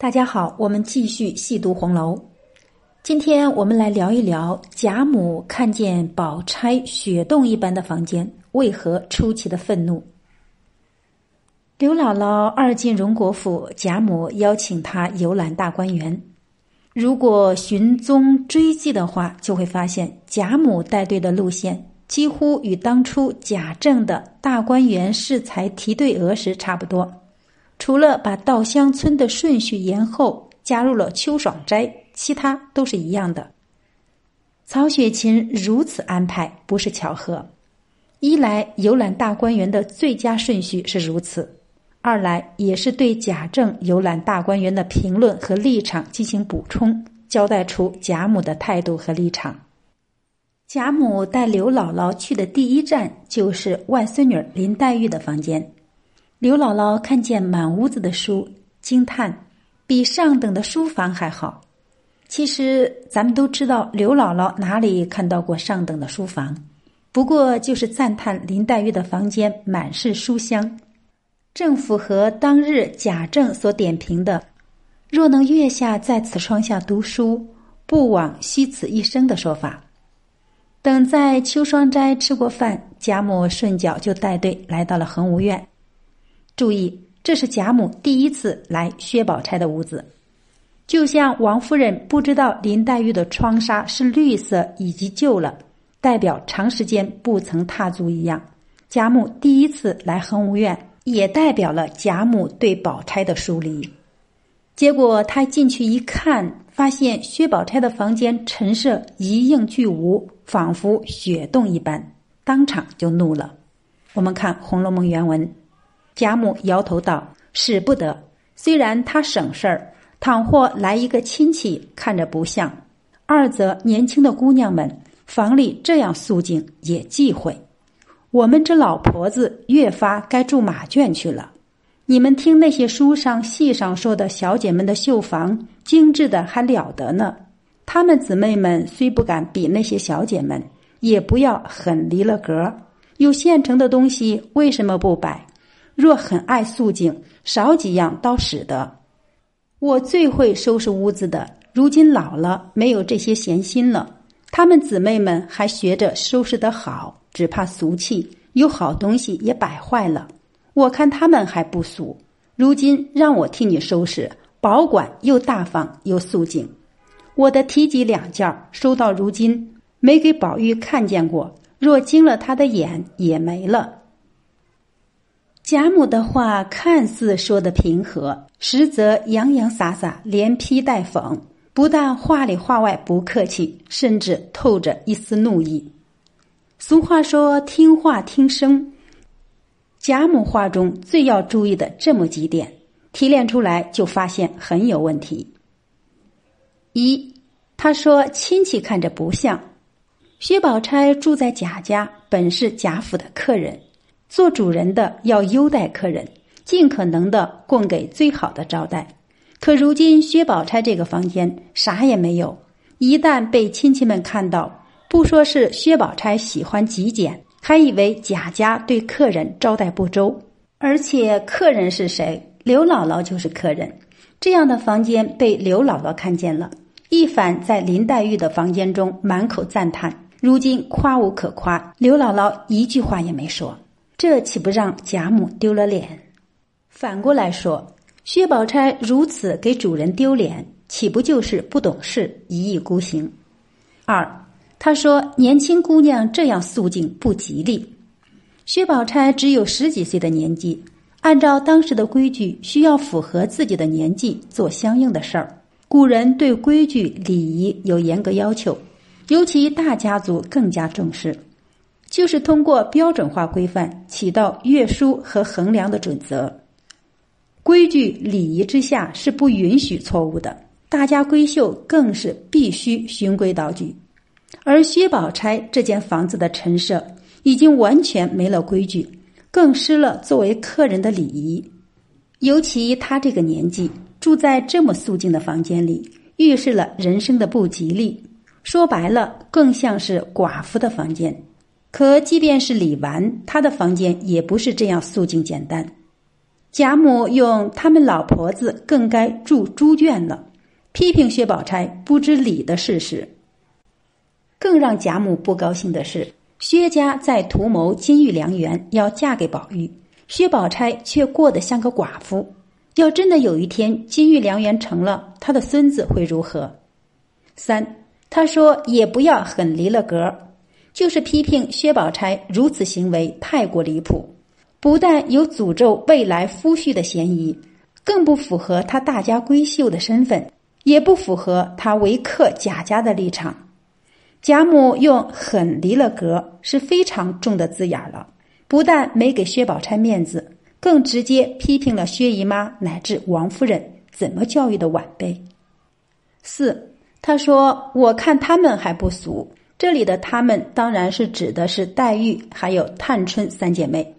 大家好，我们继续细读红楼。今天我们来聊一聊贾母看见宝钗雪洞一般的房间，为何出奇的愤怒。刘姥姥二进荣国府，贾母邀请她游览大观园。如果寻踪追迹的话，就会发现贾母带队的路线几乎与当初贾政的大观园试才提对额时差不多。除了把稻香村的顺序延后，加入了秋爽斋，其他都是一样的。曹雪芹如此安排不是巧合，一来游览大观园的最佳顺序是如此，二来也是对贾政游览大观园的评论和立场进行补充，交代出贾母的态度和立场。贾母带刘姥姥去的第一站就是外孙女林黛玉的房间。刘姥姥看见满屋子的书，惊叹：“比上等的书房还好。”其实咱们都知道，刘姥姥哪里看到过上等的书房？不过就是赞叹林黛玉的房间满是书香，正符合当日贾政所点评的：“若能月下在此窗下读书，不枉虚此一生”的说法。等在秋霜斋吃过饭，贾母顺脚就带队来到了恒芜院。注意，这是贾母第一次来薛宝钗的屋子，就像王夫人不知道林黛玉的窗纱是绿色以及旧了，代表长时间不曾踏足一样。贾母第一次来恒芜院，也代表了贾母对宝钗的疏离。结果她进去一看，发现薛宝钗的房间陈设一应俱无，仿佛雪洞一般，当场就怒了。我们看《红楼梦》原文。贾母摇头道：“使不得。虽然他省事儿，倘或来一个亲戚，看着不像；二则年轻的姑娘们房里这样肃静，也忌讳。我们这老婆子越发该住马圈去了。你们听那些书上、戏上说的小姐们的绣房精致的还了得呢。她们姊妹们虽不敢比那些小姐们，也不要很离了格。有现成的东西，为什么不摆？”若很爱素静，少几样倒使得。我最会收拾屋子的，如今老了，没有这些闲心了。她们姊妹们还学着收拾得好，只怕俗气，有好东西也摆坏了。我看他们还不俗。如今让我替你收拾，保管又大方又素净。我的提及两件收到如今，没给宝玉看见过。若惊了他的眼，也没了。贾母的话看似说的平和，实则洋洋洒洒，连批带讽，不但话里话外不客气，甚至透着一丝怒意。俗话说“听话听声”，贾母话中最要注意的这么几点，提炼出来就发现很有问题。一，他说亲戚看着不像，薛宝钗住在贾家，本是贾府的客人。做主人的要优待客人，尽可能的供给最好的招待。可如今薛宝钗这个房间啥也没有，一旦被亲戚们看到，不说是薛宝钗喜欢极简，还以为贾家对客人招待不周。而且客人是谁？刘姥姥就是客人。这样的房间被刘姥姥看见了，一反在林黛玉的房间中满口赞叹，如今夸无可夸，刘姥姥一句话也没说。这岂不让贾母丢了脸？反过来说，薛宝钗如此给主人丢脸，岂不就是不懂事、一意孤行？二，他说年轻姑娘这样肃静不吉利。薛宝钗只有十几岁的年纪，按照当时的规矩，需要符合自己的年纪做相应的事儿。古人对规矩礼仪有严格要求，尤其大家族更加重视。就是通过标准化规范起到约束和衡量的准则，规矩礼仪之下是不允许错误的。大家闺秀更是必须循规蹈矩，而薛宝钗这间房子的陈设已经完全没了规矩，更失了作为客人的礼仪。尤其她这个年纪住在这么肃静的房间里，预示了人生的不吉利。说白了，更像是寡妇的房间。可即便是李纨，她的房间也不是这样素净简单。贾母用他们老婆子更该住猪圈了，批评薛宝钗不知礼的事实。更让贾母不高兴的是，薛家在图谋金玉良缘，要嫁给宝玉，薛宝钗却过得像个寡妇。要真的有一天金玉良缘成了，他的孙子会如何？三，他说也不要很离了格，就是批评薛宝钗如此行为太过离谱。不但有诅咒未来夫婿的嫌疑，更不符合他大家闺秀的身份，也不符合他为客贾家的立场。贾母用“很离了格”是非常重的字眼了，不但没给薛宝钗面子，更直接批评了薛姨妈乃至王夫人怎么教育的晚辈。四，他说：“我看他们还不俗。”这里的“他们”当然是指的是黛玉还有探春三姐妹。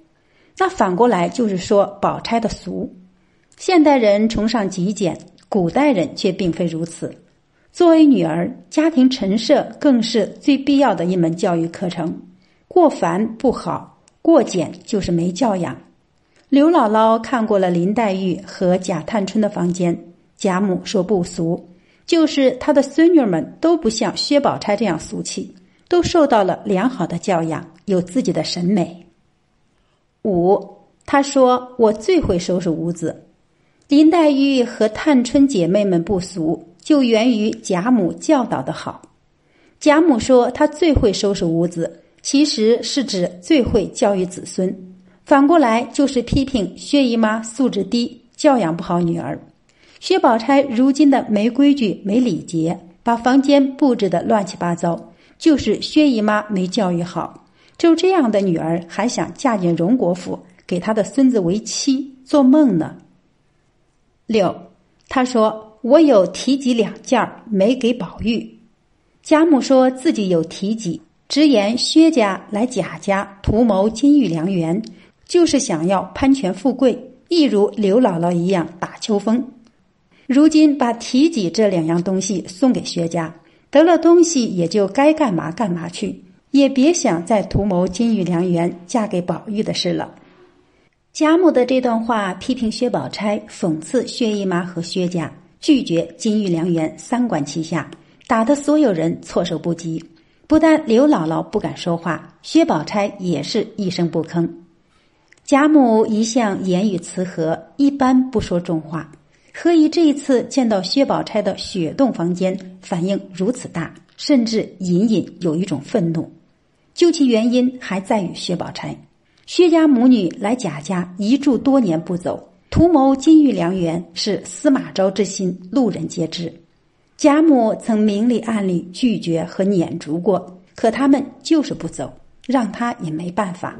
那反过来就是说，宝钗的俗，现代人崇尚极简，古代人却并非如此。作为女儿，家庭陈设更是最必要的一门教育课程。过繁不好，过简就是没教养。刘姥姥看过了林黛玉和贾探春的房间，贾母说不俗，就是她的孙女们都不像薛宝钗这样俗气，都受到了良好的教养，有自己的审美。五，他说：“我最会收拾屋子。”林黛玉和探春姐妹们不俗，就源于贾母教导的好。贾母说她最会收拾屋子，其实是指最会教育子孙。反过来就是批评薛姨妈素质低，教养不好女儿。薛宝钗如今的没规矩、没礼节，把房间布置的乱七八糟，就是薛姨妈没教育好。就这样的女儿还想嫁进荣国府，给他的孙子为妻，做梦呢。六，他说我有提己两件没给宝玉。贾母说自己有提己，直言薛家来贾家图谋金玉良缘，就是想要攀权富贵，一如刘姥姥一样打秋风。如今把提己这两样东西送给薛家，得了东西也就该干嘛干嘛去。也别想再图谋金玉良缘嫁给宝玉的事了。贾母的这段话批评薛宝钗，讽刺薛姨妈和薛家拒绝金玉良缘，三管齐下，打得所有人措手不及。不但刘姥姥不敢说话，薛宝钗也是一声不吭。贾母一向言语慈和，一般不说重话，何以这一次见到薛宝钗的雪洞房间，反应如此大，甚至隐隐有一种愤怒？究其原因，还在于薛宝钗。薛家母女来贾家一住多年不走，图谋金玉良缘，是司马昭之心，路人皆知。贾母曾明里暗里拒绝和撵逐过，可他们就是不走，让他也没办法。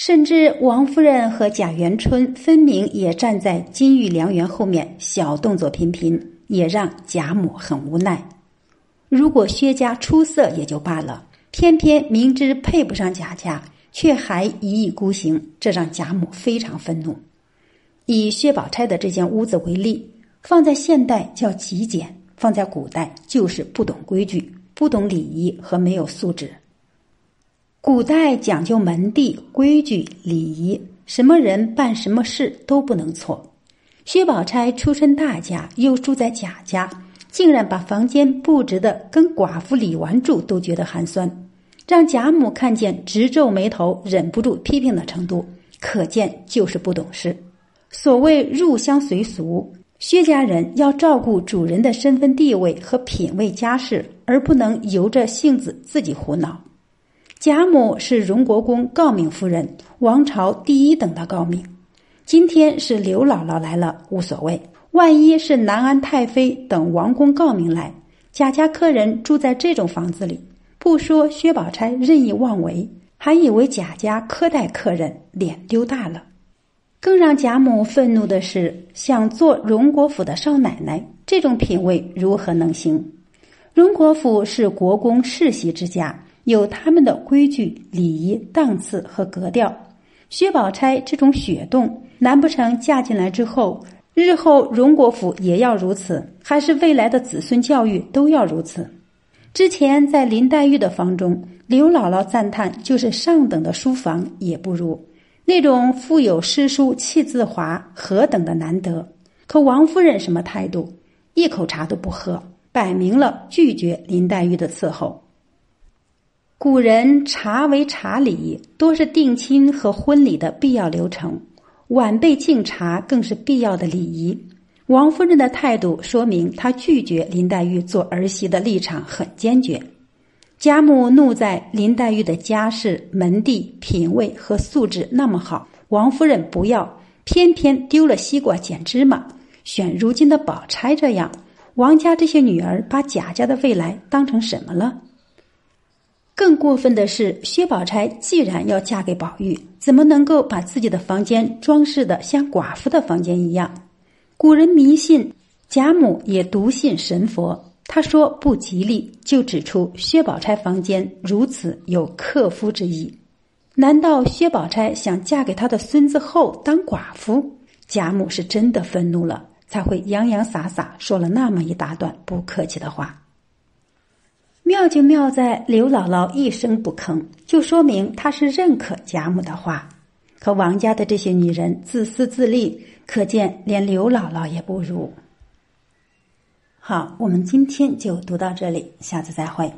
甚至王夫人和贾元春分明也站在金玉良缘后面，小动作频频，也让贾母很无奈。如果薛家出色也就罢了。偏偏明知配不上贾家，却还一意孤行，这让贾母非常愤怒。以薛宝钗的这间屋子为例，放在现代叫极简，放在古代就是不懂规矩、不懂礼仪和没有素质。古代讲究门第、规矩、礼仪，什么人办什么事都不能错。薛宝钗出身大家，又住在贾家。竟然把房间布置的跟寡妇李纨住都觉得寒酸，让贾母看见直皱眉头，忍不住批评的程度，可见就是不懂事。所谓入乡随俗，薛家人要照顾主人的身份地位和品味家世，而不能由着性子自己胡闹。贾母是荣国公诰命夫人，王朝第一等的诰命。今天是刘姥姥来了，无所谓。万一是南安太妃等王公诰命来，贾家客人住在这种房子里，不说薛宝钗任意妄为，还以为贾家苛待客人，脸丢大了。更让贾母愤怒的是，想做荣国府的少奶奶，这种品味如何能行？荣国府是国公世袭之家，有他们的规矩、礼仪、档次和格调。薛宝钗这种血洞，难不成嫁进来之后？日后荣国府也要如此，还是未来的子孙教育都要如此？之前在林黛玉的房中，刘姥姥赞叹就是上等的书房也不如。那种腹有诗书气自华，何等的难得！可王夫人什么态度？一口茶都不喝，摆明了拒绝林黛玉的伺候。古人茶为茶礼，多是定亲和婚礼的必要流程，晚辈敬茶更是必要的礼仪。王夫人的态度说明她拒绝林黛玉做儿媳的立场很坚决。贾母怒在林黛玉的家世、门第、品味和素质那么好，王夫人不要，偏偏丢了西瓜捡芝麻，选如今的宝钗这样。王家这些女儿把贾家的未来当成什么了？更过分的是，薛宝钗既然要嫁给宝玉，怎么能够把自己的房间装饰的像寡妇的房间一样？古人迷信，贾母也笃信神佛。他说不吉利，就指出薛宝钗房间如此有克夫之意。难道薛宝钗想嫁给他的孙子后当寡妇？贾母是真的愤怒了，才会洋洋洒洒说了那么一大段不客气的话。妙就妙在刘姥姥一声不吭，就说明她是认可贾母的话。可王家的这些女人自私自利，可见连刘姥姥也不如。好，我们今天就读到这里，下次再会。